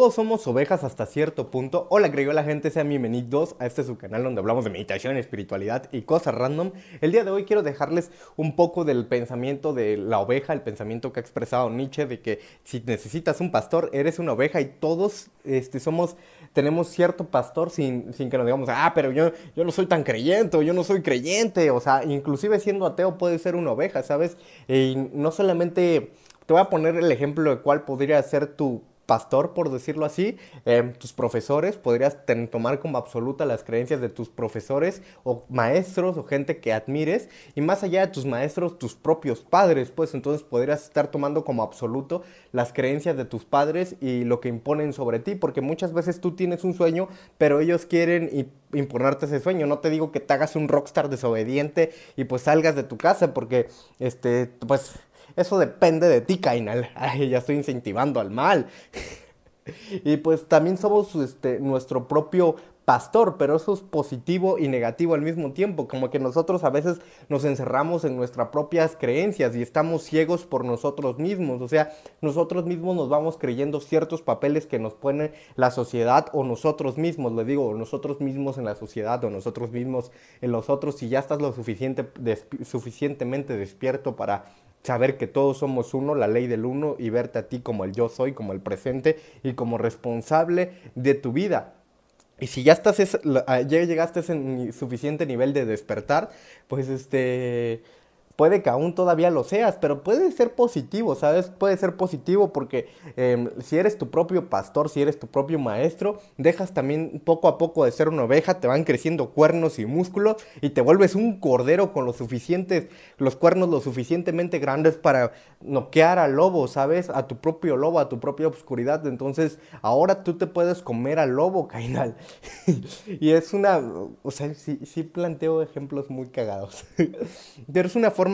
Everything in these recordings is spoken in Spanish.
Todos somos ovejas hasta cierto punto. Hola, creo la gente, sean bienvenidos a este su canal donde hablamos de meditación, espiritualidad y cosas random. El día de hoy quiero dejarles un poco del pensamiento de la oveja, el pensamiento que ha expresado Nietzsche de que si necesitas un pastor, eres una oveja y todos este, somos, tenemos cierto pastor sin, sin que nos digamos, ah, pero yo, yo no soy tan creyente yo no soy creyente. O sea, inclusive siendo ateo puede ser una oveja, ¿sabes? Y no solamente, te voy a poner el ejemplo de cuál podría ser tu pastor, por decirlo así, em, tus profesores, podrías tomar como absoluta las creencias de tus profesores o maestros o gente que admires, y más allá de tus maestros, tus propios padres, pues entonces podrías estar tomando como absoluto las creencias de tus padres y lo que imponen sobre ti, porque muchas veces tú tienes un sueño, pero ellos quieren imponerte ese sueño. No te digo que te hagas un rockstar desobediente y pues salgas de tu casa, porque este, pues eso depende de ti, Kainal. Ya estoy incentivando al mal. y pues también somos este, nuestro propio pastor, pero eso es positivo y negativo al mismo tiempo, como que nosotros a veces nos encerramos en nuestras propias creencias y estamos ciegos por nosotros mismos, o sea, nosotros mismos nos vamos creyendo ciertos papeles que nos pone la sociedad o nosotros mismos, le digo, nosotros mismos en la sociedad o nosotros mismos en los otros, si ya estás lo suficiente, suficientemente despierto para saber que todos somos uno, la ley del uno, y verte a ti como el yo soy, como el presente y como responsable de tu vida. Y si ya estás, ya llegaste a ese suficiente nivel de despertar, pues este puede que aún todavía lo seas, pero puede ser positivo, ¿sabes? Puede ser positivo porque em, si eres tu propio pastor, si eres tu propio maestro, dejas también poco a poco de ser una oveja, te van creciendo cuernos y músculos y te vuelves un cordero con los suficientes, los cuernos lo suficientemente grandes para noquear al lobo, ¿sabes? A tu propio lobo, a tu propia oscuridad. Entonces, ahora tú te puedes comer al lobo, Kainal. y es una, o sea, sí, sí planteo ejemplos muy cagados. pero es una forma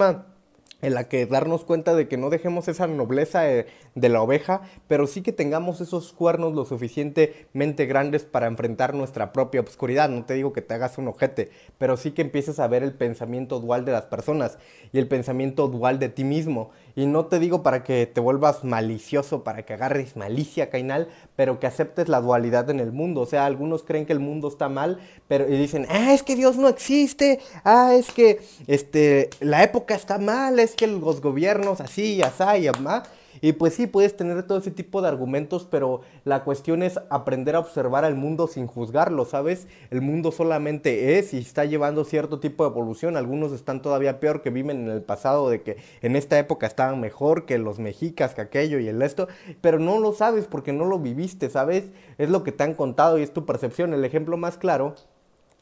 en la que darnos cuenta de que no dejemos esa nobleza de, la oveja, pero sí que tengamos esos cuernos lo suficientemente grandes para enfrentar nuestra propia obscuridad. No te digo que te hagas un ojete, pero sí que empieces a ver el pensamiento dual de las personas y el pensamiento dual de ti mismo. Y no te digo para que te vuelvas malicioso, para que agarres malicia, Cainal, pero que aceptes la dualidad en el mundo. O sea, algunos creen que el mundo está mal, pero y dicen, ah, es que Dios no existe, ah, es que este, la época está mal, es que los gobiernos así, así, y más. Y pues sí, puedes tener todo ese tipo de argumentos, pero la cuestión es aprender a observar al mundo sin juzgarlo, ¿sabes? El mundo solamente es y está llevando cierto tipo de evolución. Algunos están todavía peor que viven en el pasado, de que en esta época estaban mejor que los mexicas, que aquello y el esto, pero no lo sabes porque no lo viviste, ¿sabes? Es lo que te han contado y es tu percepción. El ejemplo más claro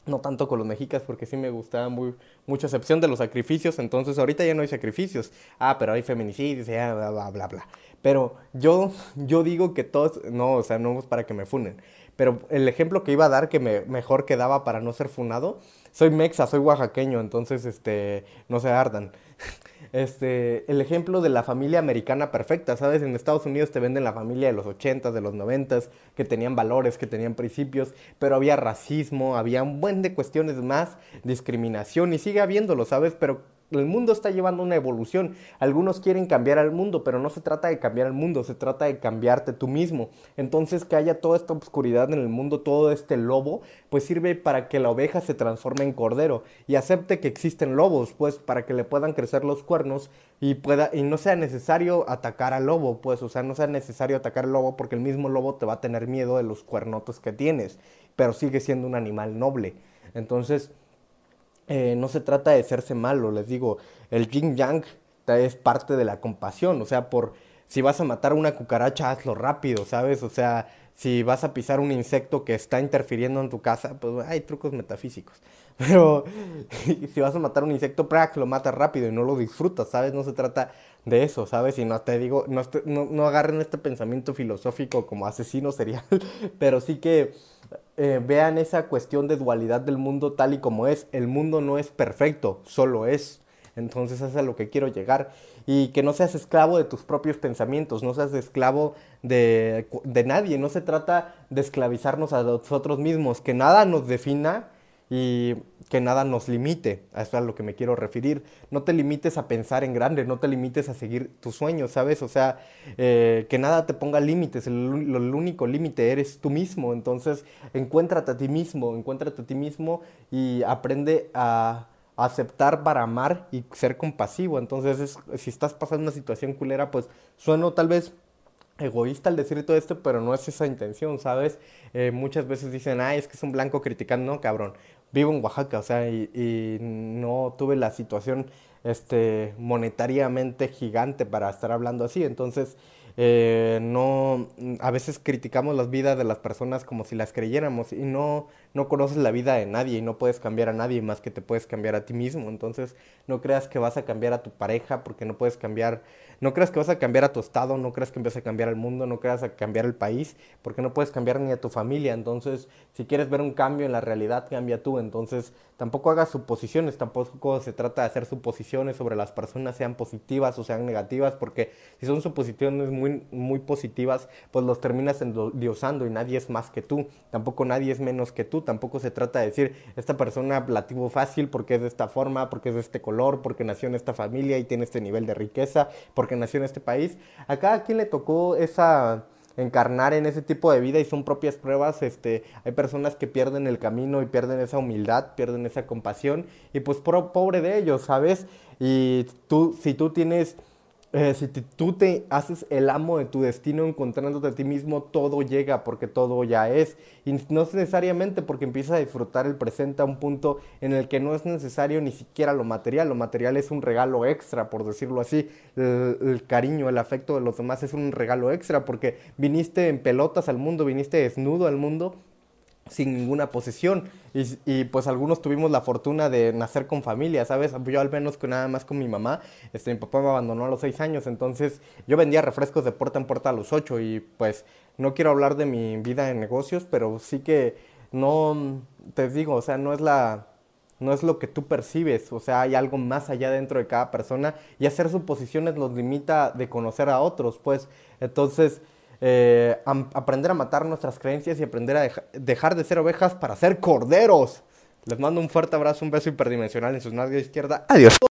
no tanto con los mexicas porque sí me gustaba muy, mucha excepción de los sacrificios, entonces ahorita ya no hay sacrificios. Ah, pero hay feminicidios, ya, bla, bla, bla, bla. Pero yo, yo digo que todos, no, o sea, no es para que me funen. Pero el ejemplo que iba a dar que me, mejor quedaba para no ser funado, soy mexa, soy oaxaqueño, entonces, este, no se ardan. Este, el ejemplo de la familia americana perfecta, ¿sabes? En Estados Unidos te venden la familia de los 80 de los 90 que tenían valores, que tenían principios, pero había racismo, había un buen de cuestiones más, discriminación y sigue habiéndolo, ¿sabes? Pero el mundo está llevando una evolución. Algunos quieren cambiar al mundo, pero no se trata de cambiar al mundo, se trata de cambiarte tú mismo. Entonces que haya toda esta oscuridad en el mundo, todo este lobo, pues sirve para que la oveja se transforme en cordero y acepte que existen lobos, pues para que le puedan crecer los cuernos y pueda y no sea necesario atacar al lobo, pues, o sea, no sea necesario atacar al lobo porque el mismo lobo te va a tener miedo de los cuernotos que tienes, pero sigue siendo un animal noble. Entonces, eh, no se trata de hacerse malo, les digo, el yin yang es parte de la compasión, o sea, por si vas a matar una cucaracha, hazlo rápido, ¿sabes? O sea, si vas a pisar un insecto que está interfiriendo en tu casa, pues hay trucos metafísicos. Pero si vas a matar un insecto, prac, lo matas rápido y no lo disfrutas, ¿sabes? No se trata de eso, ¿sabes? Y no te digo, no, no agarren este pensamiento filosófico como asesino serial, pero sí que eh, vean esa cuestión de dualidad del mundo tal y como es. El mundo no es perfecto, solo es. Entonces eso es a lo que quiero llegar. Y que no seas esclavo de tus propios pensamientos, no seas esclavo de, de nadie. No se trata de esclavizarnos a nosotros mismos, que nada nos defina y que nada nos limite, a eso es a lo que me quiero referir. No te limites a pensar en grande, no te limites a seguir tus sueños, ¿sabes? O sea, eh, que nada te ponga límites, el, único límite eres tú mismo, entonces encuéntrate a ti mismo, encuéntrate a ti mismo y aprende a aceptar para amar y ser compasivo. Entonces, si estás pasando una situación culera, pues sueno tal vez egoísta al decir todo esto, pero no es esa intención, ¿sabes? Eh, muchas veces dicen, ay, es que es un blanco criticando, no, cabrón. Vivo en Oaxaca, o sea, y, y, no tuve la situación este, monetariamente gigante para estar hablando así. Entonces, eh, no, a veces criticamos las vidas de las personas como si las creyéramos y no, no conoces la vida de nadie y no puedes cambiar a nadie más que te puedes cambiar a ti mismo. Entonces, no creas que vas a cambiar a tu pareja porque no puedes cambiar, no creas que vas a cambiar a tu estado, no creas que empieza a cambiar el mundo, no creas a cambiar el país porque no puedes cambiar ni a tu familia. Entonces, si quieres ver un cambio en la realidad, cambia tú. Entonces, tampoco hagas suposiciones, tampoco se trata de hacer suposiciones sobre las personas, sean positivas o sean negativas, porque si son suposiciones muy, muy positivas, pues los terminas endiosando y nadie es más que tú, tampoco nadie es menos que tú, tampoco se trata de decir, esta persona la tuvo fácil porque es de esta forma, porque es de este color, porque nació en esta familia y tiene este nivel de riqueza, porque nació en este país. A cada quien le tocó esa encarnar en ese tipo de vida y son propias pruebas, este, hay personas que pierden el camino y pierden esa humildad, pierden esa compasión y pues pobre de ellos, ¿sabes? Y tú, si tú tienes eh, si tú te haces el amo de tu destino encontrándote a ti mismo, todo llega porque todo ya es. Y no es necesariamente porque empiezas a disfrutar el presente a un punto en el que no es necesario ni siquiera lo material. Lo material es un regalo extra, por decirlo así. El, el cariño, el afecto de los demás es un regalo extra porque viniste en pelotas al mundo, viniste desnudo al mundo sin ninguna posesión. Y, pues algunos tuvimos la fortuna de nacer con familia, ¿sabes? Yo al menos que nada más con mi mamá. Este, mi papá me abandonó a los seis años, entonces yo vendía refrescos de puerta en puerta a los ocho y pues no quiero hablar de mi vida en negocios, pero sí que no, te digo, o sea, no es la... No es lo que tú percibes, o sea, hay algo más allá dentro de cada persona y hacer suposiciones los limita de conocer a otros, pues. Entonces, eh, aprender a matar nuestras creencias y aprender a dejar de ser ovejas para ser corderos. Les mando un fuerte abrazo, un beso hiperdimensional en sus nalgas izquierda. Adiós.